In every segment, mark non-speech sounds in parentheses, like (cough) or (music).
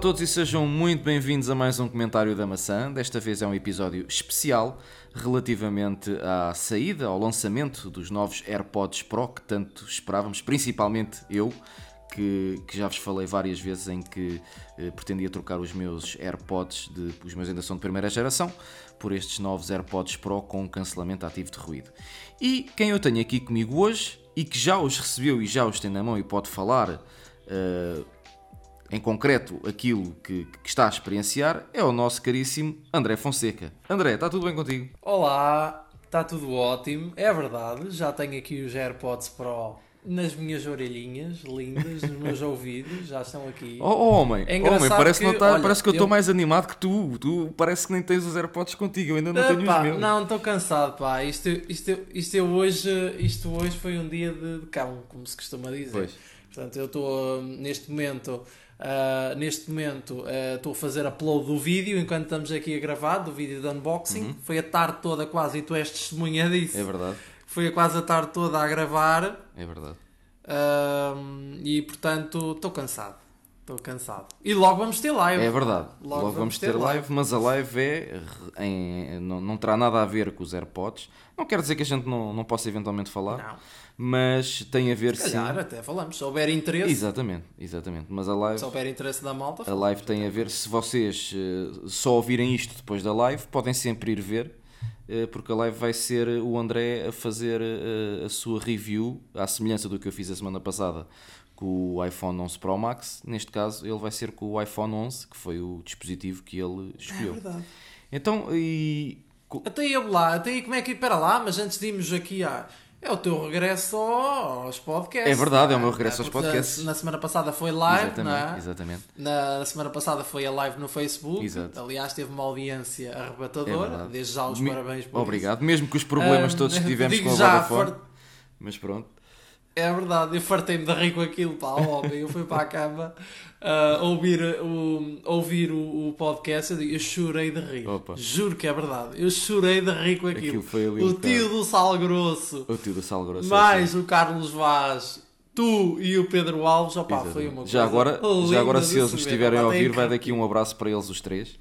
todos e sejam muito bem-vindos a mais um comentário da maçã. Desta vez é um episódio especial relativamente à saída, ao lançamento dos novos AirPods Pro que tanto esperávamos, principalmente eu, que, que já vos falei várias vezes em que eh, pretendia trocar os meus AirPods, de, os meus ainda são de primeira geração, por estes novos AirPods Pro com cancelamento ativo de ruído. E quem eu tenho aqui comigo hoje e que já os recebeu e já os tem na mão e pode falar. eh, em concreto aquilo que, que está a experienciar é o nosso caríssimo André Fonseca. André, está tudo bem contigo? Olá, está tudo ótimo. É verdade, já tenho aqui os AirPods Pro nas minhas orelhinhas, lindas, nos meus ouvidos, já estão aqui. (laughs) Oh, oh, homem, É oh, homem parece, que tá- olha, parece que eu estou eu- mais animado que tu. Tu parece que nem tens os AirPods contigo, eu ainda não tenho Epá, os meus. não, estou cansado, pá. Isto, isto, isto, eu hoje, isto hoje foi um dia de, de cão, como se costuma dizer. Pois. Portanto, eu estou hum, neste momento. Ah, neste momento ah, estou a fazer upload do vídeo enquanto estamos aqui a gravar, do vídeo de unboxing. Foi a tarde toda quase, e tu és testemunha disso. Uhum. É verdade, Foi quase a tarde toda a gravar. é verdade. Ahm, e portanto estou cansado. Estou cansado. E logo vamos ter live. É verdade. Logo, vamos ter live, mas a live é em- não, não terá nada a ver com os AirPods. Não quer dizer que a gente não, não possa eventualmente falar, Não. mas tem a ver Se calhar sim. até falamos. Se houver interesse, Exatamente, exatamente. Mas a live se houver interesse da malta, A live tem a ver, se vocês eh, só ouvirem isto depois da live, podem sempre ir ver, porque a live vai ser o André a fazer eh, a sua review, à semelhança do que eu fiz a semana passada com o iPhone 11 Pro Max. Neste caso, ele vai ser com o iPhone 11, que foi o dispositivo que ele É escolheu. verdade. Então, e. Até aí, lá, até aí como é que. Espera lá, mas antes de irmos aqui à. É o teu regresso aos podcasts. É verdade, é o não meu regresso aos Porque podcasts. Na semana passada foi live, Exatamente, é? exatamente. Na, na semana passada foi a live no Facebook. Exato. Aliás, teve uma audiência É arrebatadora. Desde já os Me- parabéns por isso. Obrigado, mesmo com os problemas Ah, todos que (laughs) tivemos com a Vodafone. for- Mas pronto. É verdade, eu fartei-me de rir com aquilo, pá, óbvio. Eu fui para a cama ah, ouvir, o, ouvir o, o podcast eu, digo, eu chorei de rir. Opa. Juro que é verdade. Eu chorei de rir com aquilo. Aquilo o tio do Sal Grosso, O tio do Sal Grosso. é mais o Carlos Vaz, tu e o Pedro Alves, Exatamente. foi uma coisa já agora, já agora se eles nos ver. estiverem a ouvir, vai daqui um abraço para eles os três.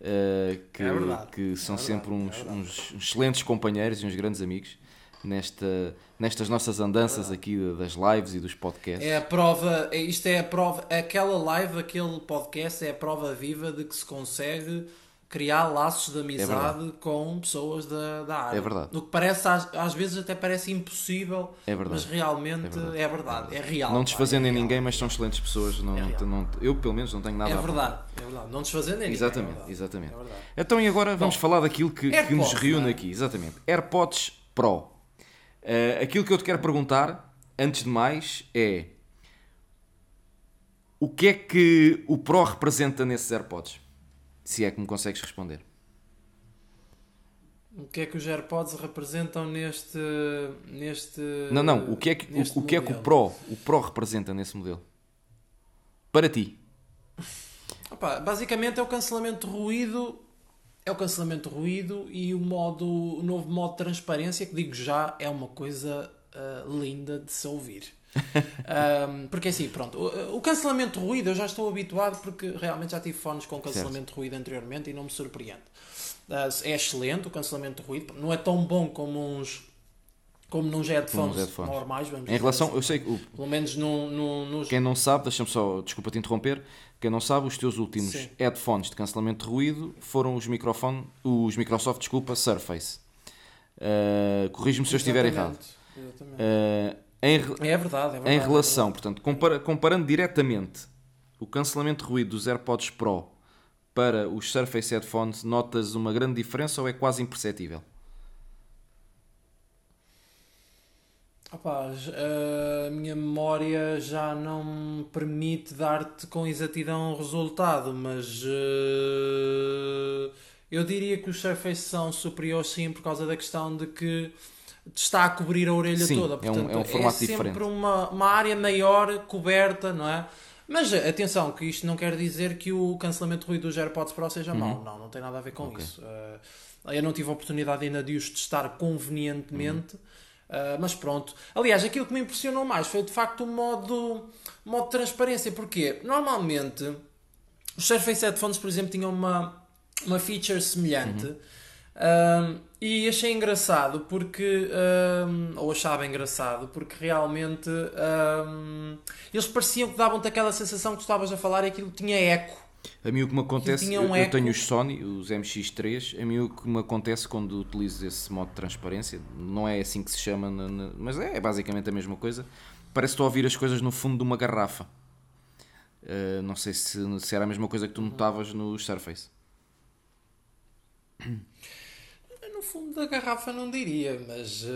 eh, que, É verdade. que são É sempre uns, é uns excelentes companheiros e uns grandes amigos nesta, nestas nossas andanças aqui das lives e dos podcasts. É a prova, é- isto é a prova, aquela live, aquele podcast é a prova viva de que se consegue criar laços de amizade com pessoas da, da área. É verdade. No que parece, às, às vezes até parece impossível, É mas realmente É verdade. é verdade, é, real. não desfazendo é em ninguém, mas são excelentes pessoas. Não, É não- eu, pelo menos, não tenho nada É a verdade, é verdade. Não desfazendo em ninguém. Exatamente, é verdade. exatamente. É. Então, e agora vamos falar daquilo que, que AirPods, nos reúne é? aqui. Exatamente. AirPods Pro. Eh, aquilo que eu te quero perguntar, antes de mais, é o que é que o Pro representa nesses AirPods? Se é que me consegues responder. O que é que os AirPods representam neste. neste Não, não. O que é que, o, o que, é que o? Pro, o Pro representa nesse modelo? Para ti. Opa, basicamente é o cancelamento de ruído, é o cancelamento de ruído e o modo, o novo modo de transparência que digo já é uma coisa ah, linda de se ouvir. (laughs) Ahm, porque assim, pronto, o, o cancelamento de ruído eu já estou habituado porque realmente já tive fones com cancelamento de ruído anteriormente e não me surpreende. Ah, é excelente o cancelamento de ruído, não é tão bom como uns como nos headphones, headphones. normais, vamos Em relação, assim. eu sei que o- pelo menos no, no, nos quem não sabe, deixa-me só, desculpa te interromper, quem não sabe, os teus últimos Sim. headphones de cancelamento de ruído foram os microfone, os Microsoft, desculpa, Surface. Uh, Corrige-me se eu estiver errado. Uh, em, É verdade, é verdade. em é relação, portanto, compara- comparando diretamente o cancelamento de ruído dos AirPods Pro para os Surface Headphones, notas uma grande diferença ou é quase imperceptível? J- a minha memória já não me permite dar-te com exatidão o resultado, mas eh, eu diria que os Surface são superiores sim por causa da questão de que te está a cobrir a orelha Sim, toda. é um- Portanto, é um formato sempre diferente. Uma, uma área maior coberta, não é? Mas eh, atenção, que isto não quer dizer que o cancelamento de ruído dos AirPods Pro seja mau. Não, não tem nada a ver com Uhum. Ok. isso. Eh, eu não tive a oportunidade ainda de os testar convenientemente. Uhum. Uh, mas pronto. Aliás, aquilo que me impressionou mais foi de facto o modo, modo de transparência. Porque normalmente os Surface Headphones, por exemplo, tinham uma, uma feature semelhante. Um, e achei engraçado porque. Um, ou achava engraçado porque realmente. Eles pareciam que davam-te aquela sensação que tu estavas a falar e aquilo tinha eco. A mim o que me acontece, um eu, tenho os Sony, os MX3, a mim o que me acontece quando utilizo esse modo de transparência, não é assim que se chama, mas é, é basicamente a mesma coisa, parece que estou a ouvir as coisas no fundo de uma garrafa. Uh, não sei se, se era a mesma coisa que tu notavas nos Surface. No fundo da garrafa não diria, mas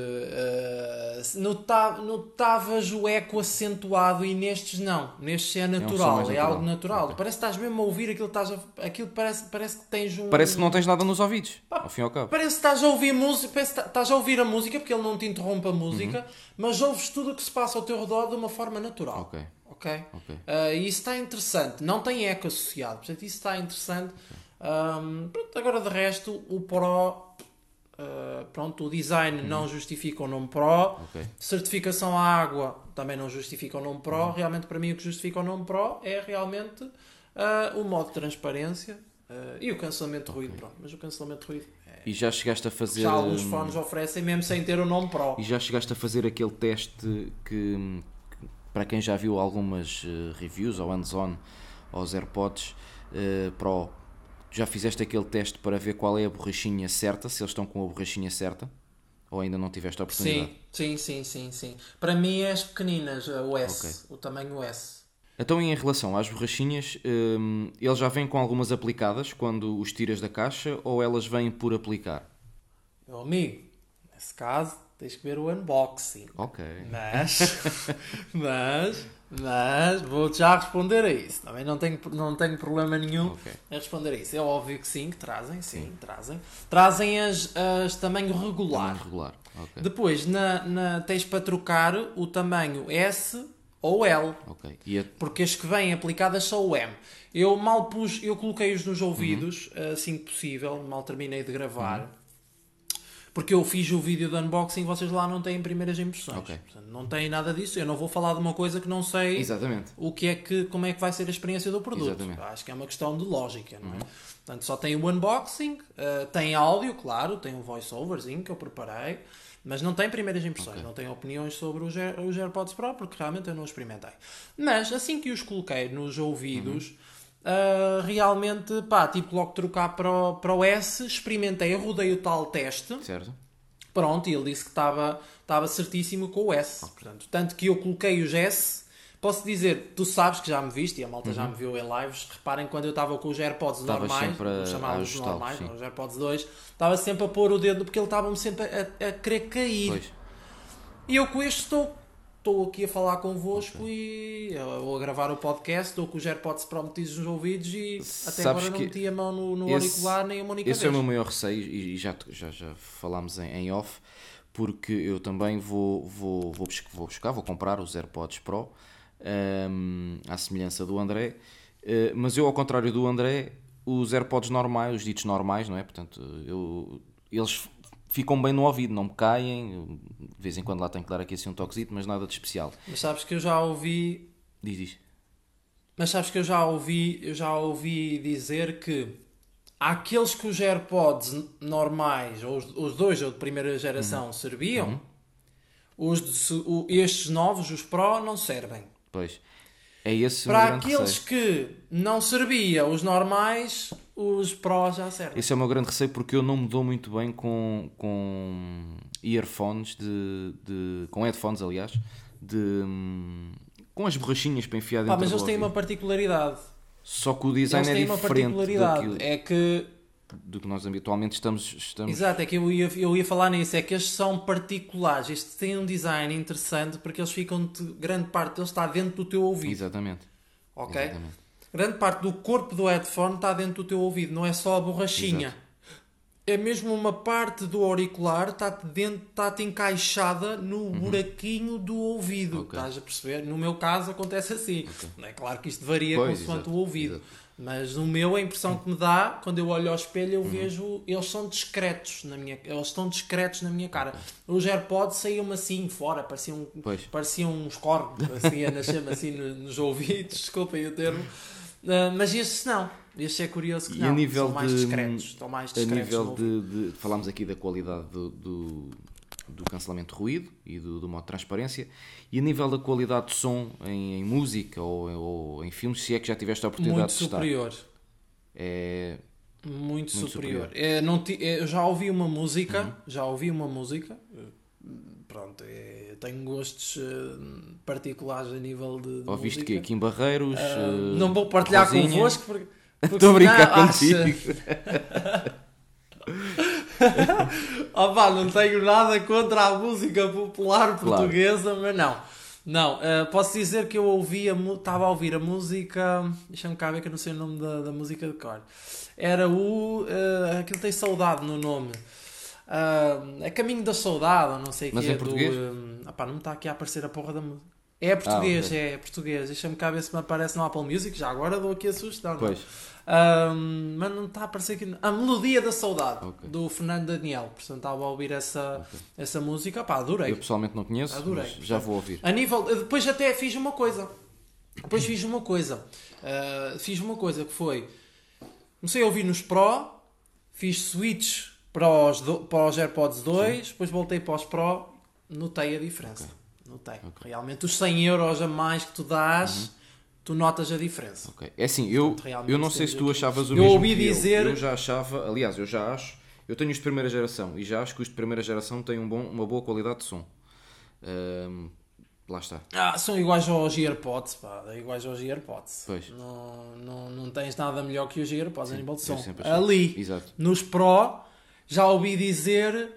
nota- notavas o eco acentuado e nestes não. Nestes é som natural, é natural. algo natural. Ok. Parece que estás mesmo a ouvir aquilo, estás a- aquilo parece, parece que tens um. Parece que não tens nada nos ouvidos, ao fim e ao cabo. Parece que estás a ouvir música, parece estás a ouvir a música, porque ele não te interrompe a música, Uhum. mas ouves tudo o que se passa ao teu redor de uma forma natural. Ok. Ok? Ok. Ah, e isso está interessante. Não tem eco associado. Portanto, isso está interessante. Ahm, pronto, agora de resto, o Pro. Ah, pronto, o design não justifica o nome Pro. Uhum. Ok. Certificação à água também não justifica o nome Pro. Uhum. Realmente, para mim, o que justifica o nome Pro é realmente ah, o modo de transparência ah, e o cancelamento de ruído. Pronto, mas o cancelamento de ruído é- E já chegaste a fazer. já alguns hum, fones oferecem, mesmo sem ter o nome Pro. E já chegaste a fazer aquele teste que, que, para quem já viu algumas eh, reviews ou hands-on aos AirPods eh, Pro, já fizeste aquele teste para ver qual é a borrachinha certa, se eles estão com a borrachinha certa? Ou ainda não tiveste a oportunidade? Sim, sim, sim, sim, sim. Para mim é as pequeninas, o S, o tamanho S. Então, em relação às borrachinhas, hum, eles já vêm com algumas aplicadas quando os tiras da caixa ou elas vêm por aplicar? Meu amigo, nesse caso tens que ver o unboxing. Ok. Mas, (laughs) mas, mas, vou-te já responder a isso. Também não tenho, não tenho problema nenhum Ok. em responder a isso. É óbvio que sim, que trazem, sim, trazem. Trazem as, as tamanho regular. Tamanho regular. Ok. Depois, na, na, tens para trocar o tamanho S ou L. Ok. E a- Porque as que vêm aplicadas são o M. Eu mal pus, eu coloquei-os nos ouvidos, Uhum. assim que possível, mal terminei de gravar. Porque eu fiz o vídeo do unboxing, vocês lá não têm primeiras impressões. Ok. Portanto, não têm nada disso. Eu não vou falar de uma coisa que não sei Exatamente. o que é que, como é que vai ser a experiência do produto. Exatamente. Uhum. Acho que é uma questão de lógica, não é? Portanto, só tem o unboxing, eh, tem áudio, claro, tem um voice-overzinho que eu preparei, mas não tem primeiras impressões, não tem opiniões sobre os, Air- os AirPods Pro, porque realmente eu não experimentei. Mas assim que os coloquei nos ouvidos, Uhum. Eh, realmente, pá, tive que logo trocar para o, para o S, experimentei, rodei o tal teste. Certo? Pronto, e ele disse que estava estava certíssimo com o S. Portanto, tanto que eu coloquei os S. Posso dizer, tu sabes que já me viste e a malta já me viu em lives. Reparem, quando eu estava com os AirPods Estavas normais, a- a ajustá-los, normais, sim. os AirPods 2, estava sempre a pôr o dedo porque ele estava-me sempre a, a querer cair. Pois. E eu com este estou. Estou aqui a falar convosco e eu vou a gravar o podcast, estou com os AirPods Pro metidos nos ouvidos e até Sabes agora não meti a mão no, no esse- auricular nem uma única Esse vez. é o meu maior receio e já, já, já falámos em, em off, porque eu também vou, vou, vou, vou buscar, vou comprar os AirPods Pro, hum, à semelhança do André, eh, mas eu, ao contrário do André, os AirPods normais, os ditos normais, não é? Portanto, eu, eles ficam bem no ouvido, não me caem, de vez em quando lá tenho que dar aqui assim um toquezito, mas nada de especial. Mas sabes que eu já ouvi Diz, diz. Mas sabes que eu já ouvi, eu já ouvi dizer que há aqueles que os AirPods normais, ou os, os dois ou de primeira geração, serviam, os de o- estes novos, os Pro, não servem. Pois. É esse Para aqueles receio. que não serviam, os normais, os Pro já servem. Esse é o meu grande receio porque eu não me dou muito bem com, com earphones, de, de, com headphones, aliás, de, com as borrachinhas para enfiar Pá, dentro mas do eles têm uma particularidade. Só que o Eles design é têm uma diferente particularidade. daquilo, É que do que nós habitualmente estamos... estamos... Exato, é que eu ia, eu ia falar nisso, é que estes são particulares, estes têm um design interessante porque eles ficam, grande parte deles está dentro do teu ouvido, Exatamente. ok? Exatamente. Grande parte do corpo do headphone está dentro do teu ouvido, não é só a borrachinha. Exato. É mesmo uma parte do auricular está-te dentro, está-te encaixada no buraquinho do ouvido, Uhum. Ok. estás a perceber? No meu caso acontece assim, não é claro que isto varia Pois, consoante exato, o ouvido. exato. Mas no meu, a impressão que me dá, quando eu olho ao espelho, eu vejo. Eles são discretos na minha Eles estão discretos na minha cara. Os AirPods saíam-me assim fora, pareciam, Pois. pareciam uns cornos, assim, a nascer-me assim no- nos ouvidos, (laughs) desculpem o termo. Uh, mas estes não. Este é curioso que E não. a nível São mais de- discretos. Estão mais A discretos. nível no ouvido. de, de- Falámos aqui da qualidade do, do, do cancelamento de ruído e do, do modo de transparência. E a nível da qualidade de som em, em música ou, ou em filmes, se é que já tiveste a oportunidade Muito de superior. É. Muito, Muito superior. superior. É, não ti- é, eu já ouvi uma música, Uhum. já ouvi uma música. Pronto, é, tenho gostos eh, particulares a nível de, de Ouviste música. que Kim Barreiros. Ah, eh, não vou partilhar Rosinha. convosco porque. (laughs) Estou a brincar contigo. (laughs) Pá, não tenho nada contra a música popular Claro. portuguesa, mas não. Não, eh, posso dizer que eu ouvia, estava a ouvir a música. Deixa-me cá ver que eu não sei o nome da, da música de cor. Era o. Uh, aquilo tem saudade no nome. Ah, é Caminho da Saudade, ou não sei o que é português? do. ah, pá, não me está aqui a aparecer a porra da música. É português, Ah, ok. é português. Deixa-me cá ver se me aparece no Apple Music. Já agora dou aqui a sugestão. não? Pois. Ahm, mas não está a aparecer aqui. A Melodia da Saudade, Ok. do Fernando Daniel. Portanto, estava a ouvir essa, essa música. Pá, adorei. Eu pessoalmente não conheço, Adorei. já vou ouvir. A nível. Depois até fiz uma coisa. Depois fiz uma coisa. Ah, fiz uma coisa que foi. Comecei a ouvir nos Pro, fiz switch para os, do- para os AirPods 2, depois voltei para os Pro, notei a diferença. Notei. Realmente os 100 euros a mais que tu dás, Uhum. tu notas a diferença. Ok. É assim, eu, Portanto, eu não sei se tu achavas o Eu mesmo ouvi que dizer- Eu. eu já achava, aliás, eu já acho, eu tenho os de primeira geração e já acho que os de primeira geração têm um bom, uma boa qualidade de som. Ahm, lá está. Ah, são iguais aos AirPods, pá, iguais aos AirPods. Pois. Não, não, não tens nada melhor que os AirPods a nível de som. eu. Ali, Exato. nos Pro, já ouvi dizer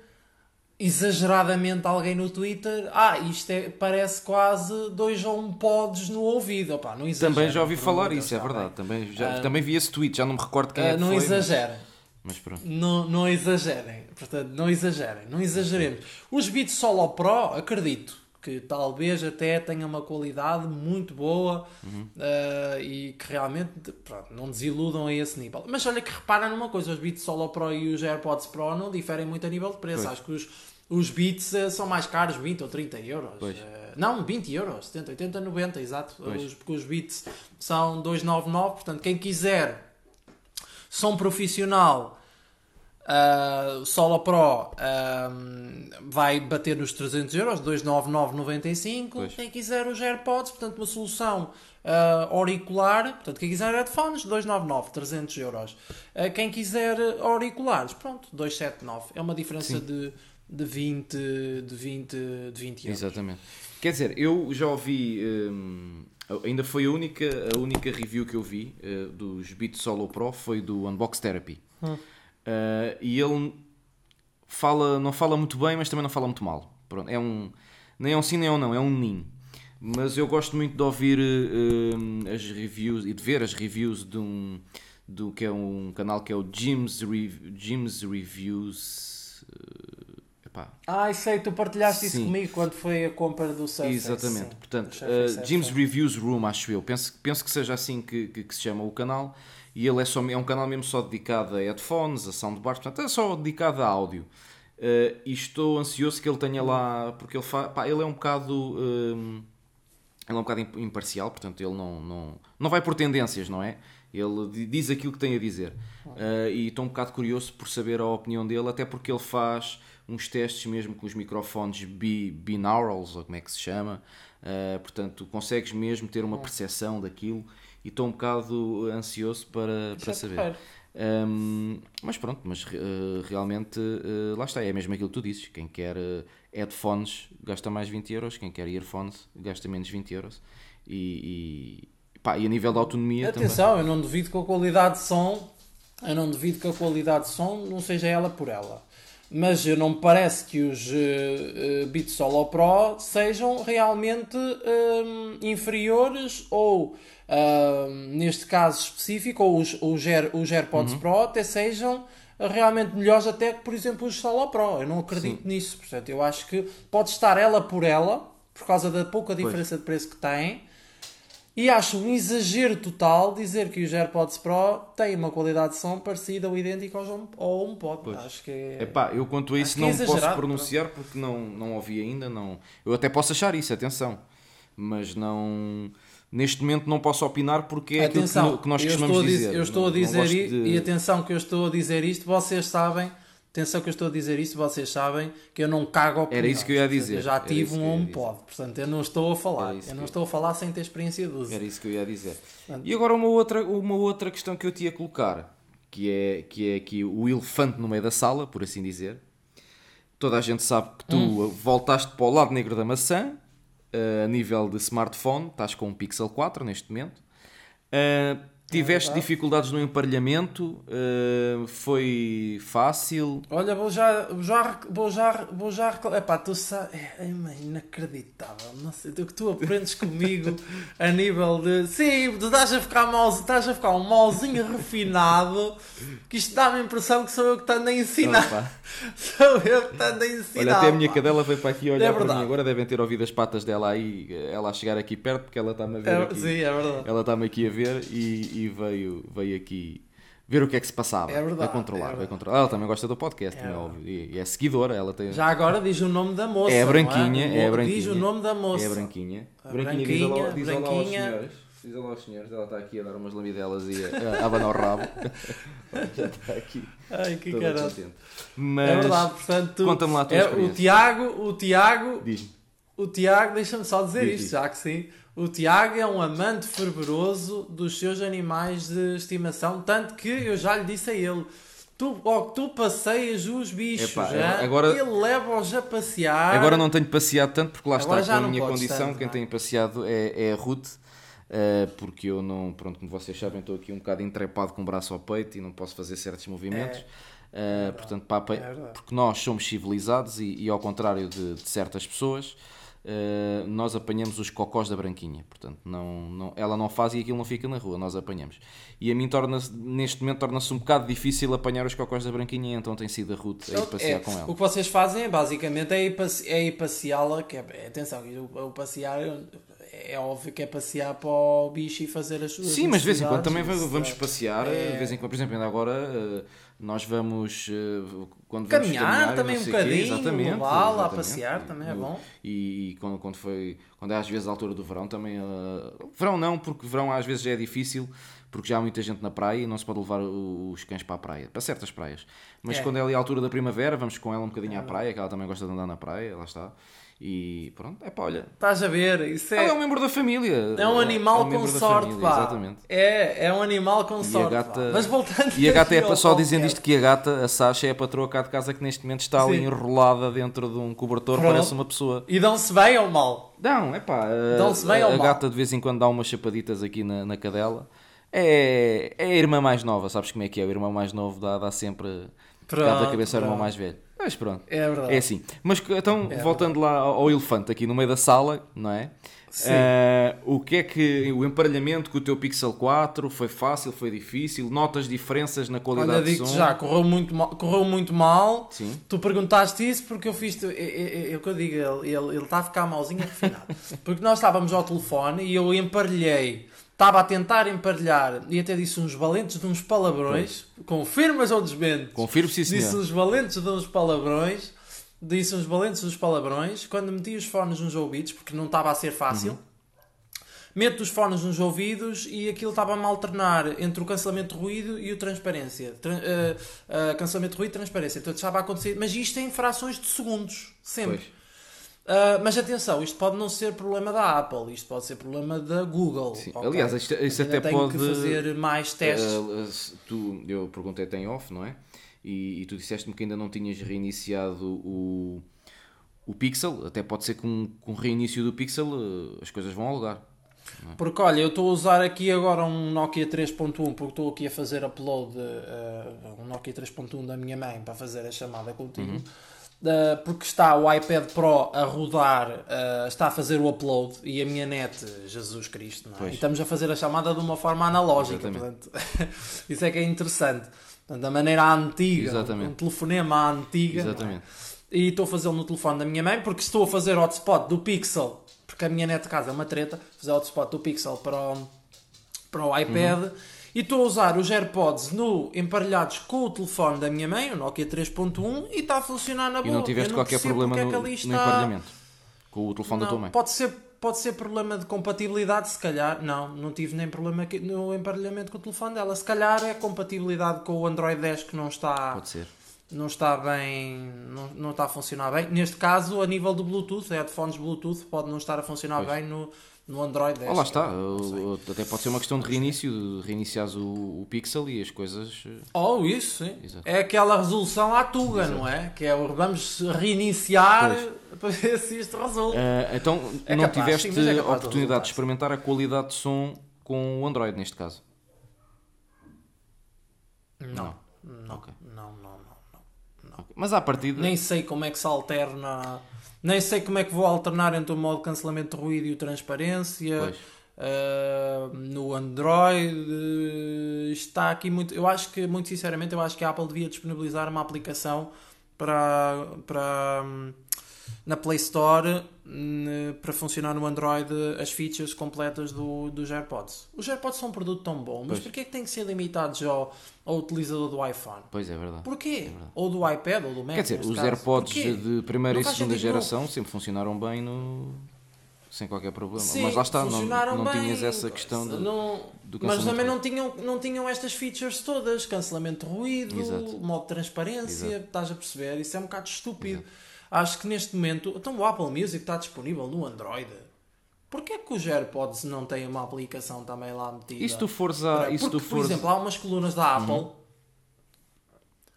exageradamente alguém no Twitter: Ah, isto é, parece quase dois ou um pods no ouvido. Opá, não exagerem, Também já ouvi falar isso, é está verdade. Também, já, Ah, também vi esse tweet, já não me recordo quem bem. é Ah, que não foi. mas- exagerem. Mas, pronto. Não, não exagerem. Portanto, não exagerem. Não exageremos. Os Beats Solo Pro, acredito que talvez até tenha uma qualidade muito boa eh, e que realmente pronto, não desiludam a esse nível. Mas olha que repara numa coisa: os Beats Solo Pro e os AirPods Pro não diferem muito a nível de preço. Pois. Acho que os, os Beats eh, são mais caros, 20 ou 30 euros. Eh, não, 20 euros, 70, 80, 90, exato. Pois. Os, porque os Beats são 299, portanto, quem quiser som profissional Uh, Solo Pro um, vai bater nos 300 euros, 299,95. Pois. Quem quiser os AirPods, portanto, uma solução uh, auricular, portanto, quem quiser headphones, 299, 300 euros. Uh, quem quiser auriculares, pronto, 279. É uma diferença Sim. de, de 20, de 20, de 20 euros. Exatamente. Quer dizer, eu já ouvi. hum, ainda foi a única, a única review que eu vi uh, dos Beats Solo Pro foi do Unbox Therapy. Hum. Uh, e ele fala, não fala muito bem, mas também não fala muito mal. Pronto, é um, nem é um sim nem é um não, é um nin. Mas eu gosto muito de ouvir uh, as reviews e de ver as reviews de um do que é um canal que é o Jim's, Re- Jim's Reviews. uh, epá, Ai, sei, tu partilhaste isso Sim. comigo quando foi a compra do Surface. Exatamente, sim. portanto, uh, Jim's. Reviews Room, acho eu. Penso, penso que seja assim que, que, que se chama o canal. E ele é, só, é um canal mesmo só dedicado a headphones, a soundbars, portanto, é só dedicado a áudio. Uh, e estou ansioso que ele tenha lá, porque ele, fa, pá, ele é um bocado. um, ele é um bocado im- imparcial, portanto, ele não, não, não vai por tendências, não é? Ele di- diz aquilo que tem a dizer. Uh, e estou um bocado curioso por saber a opinião dele, até porque ele faz uns testes mesmo com os microfones bi- binaurals, ou como é que se chama. Uh, portanto, consegues mesmo ter uma percepção daquilo e estou um bocado ansioso para, para saber. Um, mas pronto, mas uh, realmente uh, lá está, é mesmo aquilo que tu dizes. Quem quer uh, headphones gasta mais 20 euros, quem quer earphones gasta menos 20 euros. E, e, pá, e a nível de autonomia Atenção, eu não duvido que a qualidade de som, eu não duvido que a qualidade de som não seja ela por ela. Mas eu não me parece que os uh, Beats Solo Pro sejam realmente inferiores ou, hum, neste caso específico, ou os, os, Air, os AirPods Uhum. Pro até sejam realmente melhores até que, por exemplo, os Solo Pro. Eu não acredito nisso. Portanto, eu acho que pode estar ela por ela, por causa da pouca diferença de preço que tem, e acho um exagero total dizer que os AirPods Pro têm uma qualidade de som parecida ou idêntica aos ao HomePod. Acho que é... Epá, eu quanto a isso é não posso exagerado, pronunciar porque não, não ouvi ainda. Não... Eu até posso achar isso, atenção. Mas não, Neste momento não posso opinar porque é Atenção, aquilo que, nós eu costumamos estou a dizer. Eu estou a dizer i- de- e atenção que eu estou a dizer isto, vocês sabem. Atenção que eu estou a dizer isto, vocês sabem que eu não cago opiniões. Era isso que eu ia dizer, Eu já tive um home dizer. pod, portanto eu não estou a falar. Eu não eu- estou a falar sem ter experiência de uso. Era isso que eu ia dizer. E agora uma outra, uma outra questão que eu te ia colocar, que é, que é aqui o elefante no meio da sala, por assim dizer. Toda a gente sabe que tu Hum. voltaste para o lado negro da maçã, a nível de smartphone, estás com um Pixel 4 neste momento. Eh, tiveste dificuldades no emparelhamento, eh, foi fácil. Olha, vou já, vou já, vou já, vou já, epá, tu sabes, é, é inacreditável, não sei, o que tu aprendes (laughs) comigo a nível de, sim, tu estás a ficar mal, estás a ficar um malzinho refinado, que isto dá-me a impressão que sou eu que ando a ensinar, Opa. (laughs) sou eu que ando a ensinar, Olha, até a minha cadela veio para aqui olhar É para mim agora, devem ter ouvido as patas dela aí, ela a chegar aqui perto, porque ela está-me a ver É, aqui. sim, é verdade. Ela está-me aqui a ver e, e veio, veio aqui ver o que é que se passava. É verdade, Vai controlar, é vai controlar. Ela também gosta do podcast, É é óbvio. E, é seguidora, ela tem. Já agora diz o nome da moça, é a não branquinha, é a mo- branquinha. Diz o nome da moça. É branquinha. A branquinha, diz lá, branquinha, diz lá aos branquinha. senhores. Diz lá aos senhores, ela está aqui a dar umas lambidelas e a, (laughs) a abanar o rabo. (laughs) Já está aqui. Ai, que caralho. Mas, É verdade, portanto, conta-me lá a tua é, o. Tiago, o Tiago, Diz-me. o Tiago, deixa-me só dizer Diz, isto, diz. já que sim. O Tiago é um amante fervoroso dos seus animais de estimação, tanto que eu já lhe disse a ele. Tu, ó, tu passeias os bichos, Epá, já. agora- ele leva-os a passear. Agora não tenho passeado tanto porque lá Agora está com a minha condição. tanto, quem não é? tem passeado é, é a Ruth. eh, porque eu não, pronto, como vocês sabem, estou aqui um bocado entrepado com o braço ao peito e não posso fazer certos movimentos. Eh, portanto, para apa- É porque nós somos civilizados e, e ao contrário de, de certas pessoas, eh, nós apanhamos os cocós da branquinha. Portanto, não, não, ela não faz e aquilo não fica na rua, nós apanhamos. E a mim torna neste momento torna-se um bocado difícil apanhar os cocós da branquinha, então tem sido a Ruth a ir passear É, com ela. O que vocês fazem é basicamente é ir, passe- é ir passeá-la, que é, atenção, o, passear é óbvio que é passear para o bicho e fazer as suas Sim, mas de vez em quando também vamos é- passear. é- De vez em quando, por exemplo, ainda agora eh, nós vamos. Quando Caminhar caminhar também um sei quê, bocadinho, exatamente, levá-la a passear também é bom. E, e quando, quando foi. Quando é às vezes a altura do verão também. eh, verão não, porque verão às vezes já é difícil. Porque já há muita gente na praia e não se pode levar os cães para a praia, para certas praias. Mas É. quando é ali a altura da primavera, vamos com ela um bocadinho à praia, que ela também gosta de andar na praia, lá está. E pronto, é pá, olha. Estás a ver? Isso Ela é é, um membro da família. é um animal com membro da sorte, família, pá. Exatamente. É, é um animal com E sorte. gata. Mas voltando e a gata é só dizendo isto que a gata, a Sasha, é a patroa de casa que neste momento está ali Sim. enrolada dentro de um cobertor, Pronto. parece uma pessoa. E dão-se bem ou mal? Não, é pá, a, Dão-se bem a, ou a mal? gata de vez em quando dá umas chapaditas aqui na, na cadela. É, é a irmã mais nova, sabes como é que é? O irmão mais novo dá, dá sempre cabo da Pronto, cabeça ao irmão pronto. mais velho. Mas pronto. É verdade. É assim. Mas então, É voltando lá ao elefante aqui no meio da sala, não é? Eh, o que é que o emparelhamento com o teu Pixel 4 foi fácil, foi difícil? Notas diferenças na qualidade Olha, de som? já, correu muito mal. Correu muito mal. Sim. Tu perguntaste isso porque eu fiz. O que eu digo, ele, ele, ele está a ficar malzinho refinado. (laughs) porque nós estávamos ao telefone e eu emparelhei. Estava a tentar emparelhar e até disse uns valentes de uns palavrões. Confirmas ou desmentes? Confirmo, sim, senhor. Disse uns valentes de uns palavrões. Disse uns valentes dos palavrões. Quando meti os fones nos ouvidos, porque não estava a ser fácil. Uhum. Meto os fones nos ouvidos e aquilo estava-me a alternar entre o cancelamento de ruído e o transparência. Tran- eh, eh, cancelamento de ruído e transparência. Então estava a acontecer. Mas isto em frações de segundos. Sempre. Pois. Ah, mas atenção, isto pode não ser problema da Apple. Isto pode ser problema da Google. Sim. ok? Aliás, isto, isto até pode. que fazer mais testes. eh, se tu, eu perguntei-te em off, não é? E, e tu disseste-me que ainda não tinhas reiniciado o, o Pixel. Até pode ser que com, com o reinício do Pixel eh, as coisas vão ao lugar. Porque olha, eu estou a usar aqui agora um Nokia 3.1 porque estou aqui a fazer upload uh, um Nokia 3.1 da minha mãe para fazer a chamada contigo. Uhum. Uh, porque está o iPad Pro a rodar, uh, está a fazer o upload e a minha net, Jesus Cristo, não é? E estamos a fazer a chamada de uma forma analógica, portanto, (laughs) isso é que é interessante. Portanto, da maneira antiga, Exatamente. um telefonema à antiga. não é? Exatamente. E estou a fazê-lo no telefone da minha mãe porque estou a fazer hotspot do Pixel, porque a minha net de casa é uma treta, fazer hotspot do Pixel para o, para o iPad. Uhum. E estou a usar os AirPods no, emparelhados com o telefone da minha mãe, o Nokia 3.1, e está a funcionar na boa. E não tiveste Eu qualquer problema porque no, é ali no está- emparelhamento com o telefone da tua Não, mãe. Pode ser, pode ser problema de compatibilidade, se calhar. Não, não tive nem problema aqui no emparelhamento com o telefone dela. Se calhar é compatibilidade com o Android 10 que não está, Pode ser. não está bem, não, não está a funcionar bem. Neste caso, a nível do Bluetooth, headphones Bluetooth pode não estar a funcionar Pois. bem no, no Android 10. Oh, lá está. eu não. O- o- Até pode ser uma questão de reinício, de reiniciares o, o Pixel e as coisas. eh, Oh, isso, sim. Exato. É aquela resolução à tuga, não é? Que é o vamos reiniciar (laughs) para ver se isto resulta. Ah, então, É não capaz, tiveste sim, é de oportunidade resultar, de experimentar a qualidade de som com o Android, neste caso? Não, não, Ok. não, não, não, não. Ok. Mas à partida. Nem sei como é que se alterna. Nem sei como é que vou alternar entre o modo cancelamento de ruído e o transparência. Pois. Uh, no Android uh, está aqui muito. Eu acho que, muito sinceramente, eu acho que a Apple devia disponibilizar uma aplicação para, para hum, na Play Store para funcionar no Android as features completas do, dos AirPods. Os AirPods são um produto tão bom, mas Pois. porquê é que tem que ser limitados ao, ao utilizador do iPhone? Pois é, verdade. Porquê? verdade. ou do iPad ou do Mac. Quer dizer, os caso. AirPods Porquê? de primeira Não e segunda geração sempre funcionaram bem no. sem qualquer problema. Sim, Mas lá está, não, não bem, tinhas essa questão de. não, do mas cancelamento também de não tinham, não tinham estas features todas: cancelamento de ruído, Exato. modo de transparência. Exato. Estás a perceber? Isso é um bocado estúpido. Acho que neste momento, então o Apple Music está disponível no Android. Porquê é que os AirPods não têm uma aplicação também lá metida? E se tu fores a. E tu Porque, por fores... Uhum. exemplo, há umas colunas da Apple.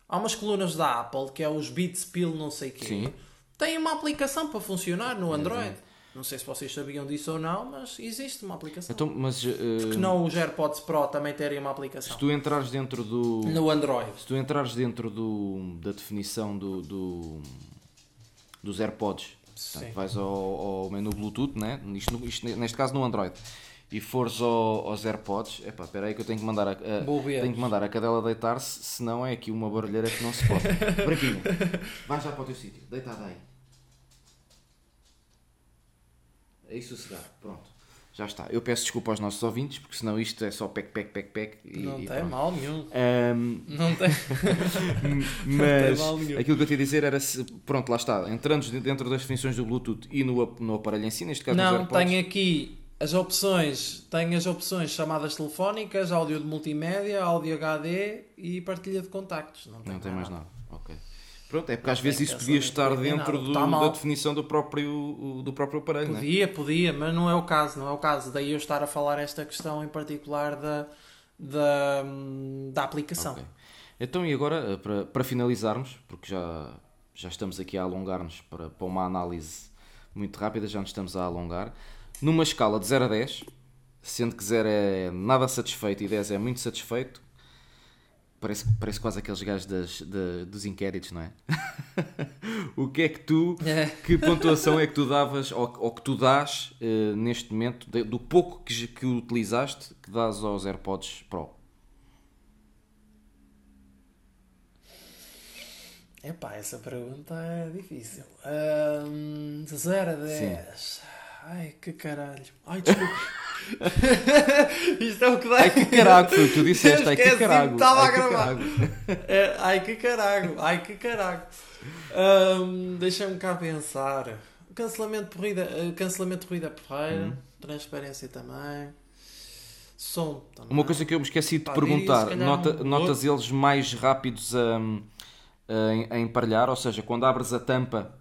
Há umas colunas da Apple que é os Beats Pill, não sei quê. Sim. Tem uma aplicação para funcionar no Android. Não sei se vocês sabiam disso ou não, mas existe uma aplicação. Então, mas. eh, que não os AirPods Pro também terem uma aplicação se tu entrares dentro do. no Android. Se tu entrares dentro do, da definição do, do- dos AirPods, portanto, vais ao, ao menu Bluetooth, né? isto, isto neste caso no Android, e fores ao- aos AirPods, epá, espera aí que eu tenho que mandar a, a- tenho que mandar a cadela deitar-se, senão é aqui uma barulheira que não se pode. (laughs) Branquinha, vai já para o teu sítio, deitada aí. Aí sossegado, pronto. Já está. Eu peço desculpa aos nossos ouvintes, porque senão isto é só pec, pec, pec, pec. E, não e tem mal nenhum. Ahm, (laughs) Não tem. mas mal nenhum. aquilo que eu te ia dizer era se, pronto, lá está, entrando dentro das definições do Bluetooth e no, no aparelho em si, neste caso Não, tenho aqui as opções. Tenho as opções chamadas telefónicas, áudio de multimédia, áudio HD e partilha de contactos. Não tem, não tem mais nada. Ok. Pronto, é porque Não às vezes tem isso podia estar dentro do- mal. da definição do próprio, do próprio aparelho, é? Podia, podia, mas não é o caso, não é o caso. Daí eu estar a falar esta questão em particular da, da, da aplicação. Ok. Então, e agora, eh, para, para finalizarmos, porque já, já estamos aqui a alongar-nos para, para uma análise muito rápida, já nos estamos a alongar, numa escala de 0 a 10, sendo que 0 é nada satisfeito e 10 é muito satisfeito, parece, parece quase aqueles gajos das, da- dos inquéritos, não é? (laughs) o que é que tu, É. que pontuação é que tu davas, ou, ou que tu dás eh, neste momento, de- do pouco que, que utilizaste, que dás aos AirPods Pro? Epá, essa pergunta é difícil. De 0 a 10. Ai, que caralho. Ai, desculpa. (laughs) Isto é o que dá. Ai que caralho, foi o que tu disseste. Ai que caralho. estava a gravar. (laughs) É, ai, que caralho. Ai, que caralho. Ahm, Deixa-me cá pensar. Cancelamento de corrida, eh, cancelamento de corrida porreira. Uhum. Transparência também. Som também. Uma coisa que eu me esqueci de Pá, perguntar: diria, nota- um notas eles mais rápidos a, a, a emparelhar? Ou seja, quando abres a tampa,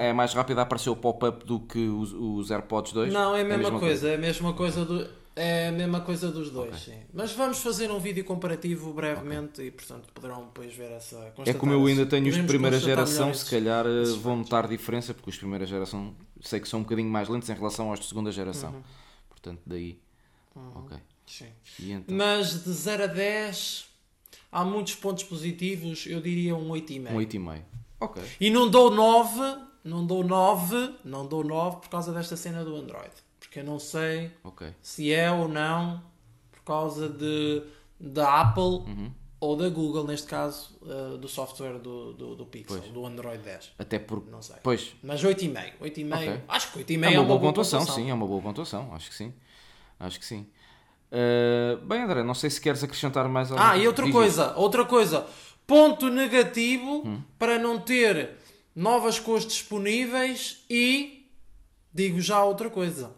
é mais rápido a aparecer o pop-up do que os, os AirPods 2? Não, é a mesma, coisa, é a mesma coisa do. É a mesma coisa dos dois, Ok. sim. Mas vamos fazer um vídeo comparativo brevemente e, portanto, poderão depois ver essa. É como eu ainda tenho os de primeira geração, se calhar eh, vão notar diferença, porque os de primeira geração sei que são um bocadinho mais lentos em relação aos de segunda geração. Uhum. Portanto, daí. Ok. Sim. E então? Mas de 0 a 10 há muitos pontos positivos, eu diria um 8,5. Um 8,5. Ok. E não dou 9, não dou 9, não dou 9 por causa desta cena do Android. Porque eu não sei Ok. se é ou não por causa de da Apple Uhum. ou da Google, neste caso, eh, do software do, do, do Pixel, Pois. do Android 10. Até porque. Não sei. Pois, Mas 8,5. 8,5. Ok. Acho que 8,5 É é uma boa pontuação, pontuação. sim, é uma boa pontuação, acho que sim. Acho que sim. Uh, bem, André, não sei se queres acrescentar mais algo. Ah, e outra coisa, outra coisa. Ponto negativo Hum. para não ter novas cores disponíveis e digo já outra coisa.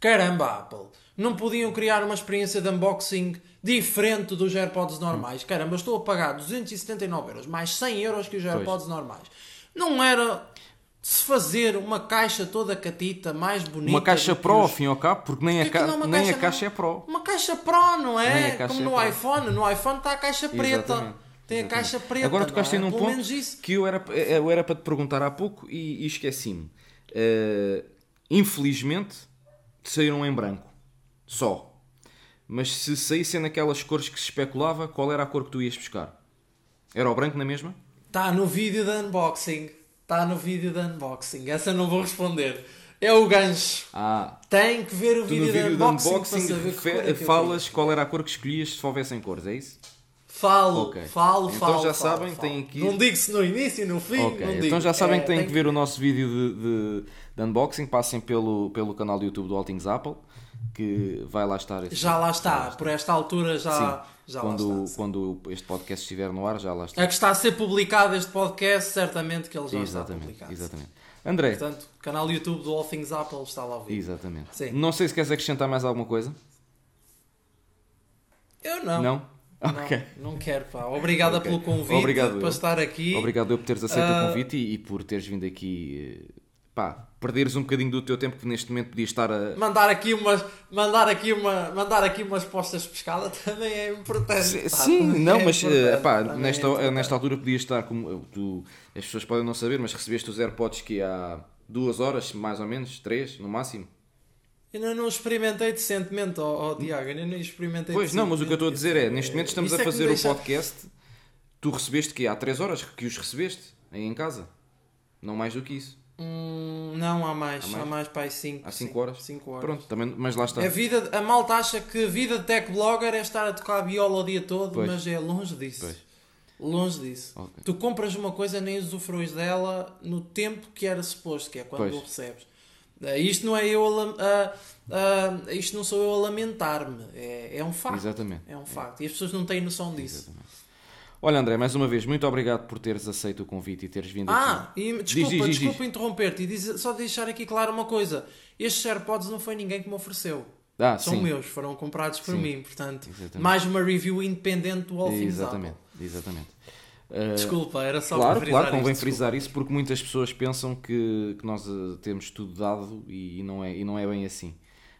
Caramba, Apple, não podiam criar uma experiência de unboxing diferente dos AirPods normais. Caramba, estou a pagar 279 euros, mais 100 euros que os AirPods normais. Não era se fazer uma caixa toda catita, mais bonita. Uma caixa Pro, ao os- fim e ao cabo, porque nem, a, Porque ca... aquilo não é nem a caixa, caixa não. é Pro. Uma caixa Pro, não é? a caixa Como é no Pro. iPhone. No iPhone está a caixa preta. Exatamente. Tem a caixa preta. Agora não tocaste é? num Pelo ponto que eu era, eu era para te perguntar há pouco e, e esqueci-me. Eh, infelizmente saíram em branco. Só. Mas se saíssem naquelas cores que se especulava, qual era a cor que tu ias buscar? Era o branco na mesma? Está no vídeo de unboxing. Está no vídeo de unboxing. Essa não vou responder. É o gancho. Ah, Tem que ver o vídeo, vídeo de de unboxing, unboxing para saber que cor é que falas qual era a cor que escolhias se houvessem cores, é isso? Falo, Ok. falo, Então falo. já falo, sabem, falo. têm que ir- Não digo se no início e no fim. Ok, não digo. então já sabem É, que têm tem que ver o nosso vídeo de, de- de unboxing. Passem pelo, pelo canal do YouTube do All Things Apple, que vai lá estar. Já lá está. Por esta altura já, Sim, já quando, está. quando este podcast estiver no ar, já lá está. É que está a ser publicado este podcast, certamente que ele já está exatamente, publicado. exatamente. André, Portanto, canal YouTube do All Things Apple está lá ao exatamente. Sim. Não sei se queres acrescentar mais alguma coisa. Eu não. Não? Não, Ok. não quero, pá. Obrigado Ok. pelo convite Obrigado para estar aqui. Obrigado eu por teres aceito Ah, o convite e, e por teres vindo aqui. eh, Pá, perderes um bocadinho do teu tempo que neste momento podias estar a. Mandar aqui umas, mandar aqui uma, mandar aqui umas postas de pescada (laughs) também é importante. Sim, pá. Sim, não, é mas eh, pá, é nesta, importante. nesta altura podias estar como eu- tu, as pessoas podem não saber, mas recebeste os AirPods que há duas horas, mais ou menos, três no máximo. Ainda não experimentei decentemente, ó, ó, Tiago, ainda não experimentei Pois não, mas o que eu estou a dizer é, neste momento estamos Isso a é que me fazer deixa- o podcast, tu recebeste que há três horas que os recebeste aí em casa, não mais do que isso, Hum, não, há mais, Há há mais? mais, para aí 5. há cinco horas. 5 horas. Pronto, também, mas lá está. A, vida, a malta acha que a vida de tech blogger é estar a tocar viola o dia todo, Pois. mas é longe disso. Pois. Longe disso. Ok. Tu compras uma coisa nem usufruis dela no tempo que era suposto, que é quando Pois. o recebes. Eh, Isto não é eu a, ah, ah, isto não sou eu a lamentar-me, é, é um facto. Exatamente. É um facto. E as pessoas não têm noção disso. Exatamente. Olha André, mais uma vez, muito obrigado por teres aceito o convite e teres vindo Ah, aqui. Diz, desculpa, diz, diz, desculpa diz. interromper-te e dizer- só deixar aqui claro uma coisa: estes AirPods não foi ninguém que me ofereceu. Ah, São sim. meus, foram comprados por Sim. mim, portanto, Exatamente. mais uma review independente do All Things Exatamente, exatamente. Apple. Desculpa, era só Claro, frisar claro, convém isto, frisar isso porque muitas pessoas pensam que, que nós eh, temos tudo dado e, não é, e não é bem assim.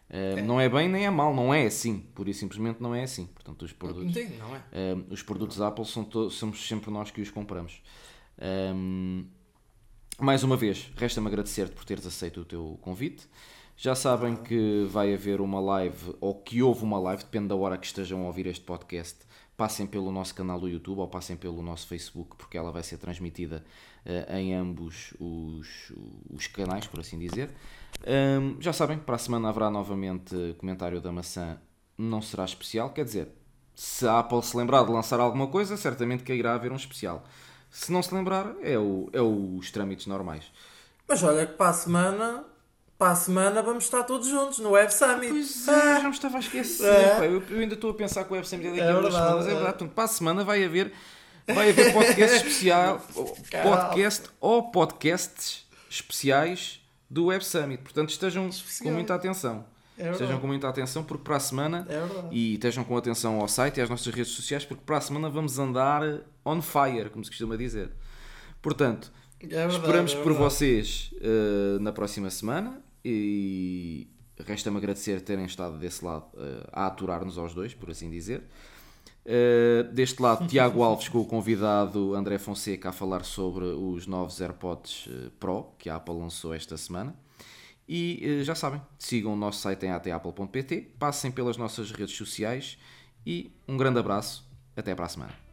Eh, Não é bem nem é mal, não é assim. Pura e simplesmente não é assim. Portanto, os desculpa. produtos, é? eh, os produtos Apple são to- somos sempre nós que os compramos. Ehm, mais uma vez, resta-me agradecer-te por teres aceito o teu convite. Já sabem que vai haver uma live, ou que houve uma live, depende da hora que estejam a ouvir este podcast. Passem pelo nosso canal do YouTube ou passem pelo nosso Facebook, porque ela vai ser transmitida eh, em ambos os, os canais, por assim dizer. Ahm, já sabem, para a semana haverá novamente comentário da maçã, não será especial, quer dizer, se a Apple se lembrar de lançar alguma coisa, certamente que irá haver um especial. Se não se lembrar, é, o, é os trâmites normais. Mas olha que para a semana, para a semana vamos estar todos juntos no Web Summit. Pois é, já me estava a esquecer. É. Eu, eu ainda estou a pensar que o Web Summit é daqui É a duas verdade, semanas. É é. verdade. Portanto, para a semana vai haver, vai haver podcast especial. (laughs) podcast ou podcasts especiais do Web Summit. Portanto, estejam Especial. com muita atenção. É estejam com muita atenção porque para a semana É e estejam com atenção ao site e às nossas redes sociais porque para a semana vamos andar on fire, como se costuma dizer. Portanto, É verdade, Esperamos é por vocês eh, na próxima semana e resta-me agradecer terem estado desse lado eh, a aturar-nos aos dois, por assim dizer. Eh, deste lado, (laughs) Tiago Alves com o convidado André Fonseca a falar sobre os novos AirPods eh, Pro que a Apple lançou esta semana. E já sabem, sigam o nosso site em atapple.pt, passem pelas nossas redes sociais e um grande abraço. Até para a semana.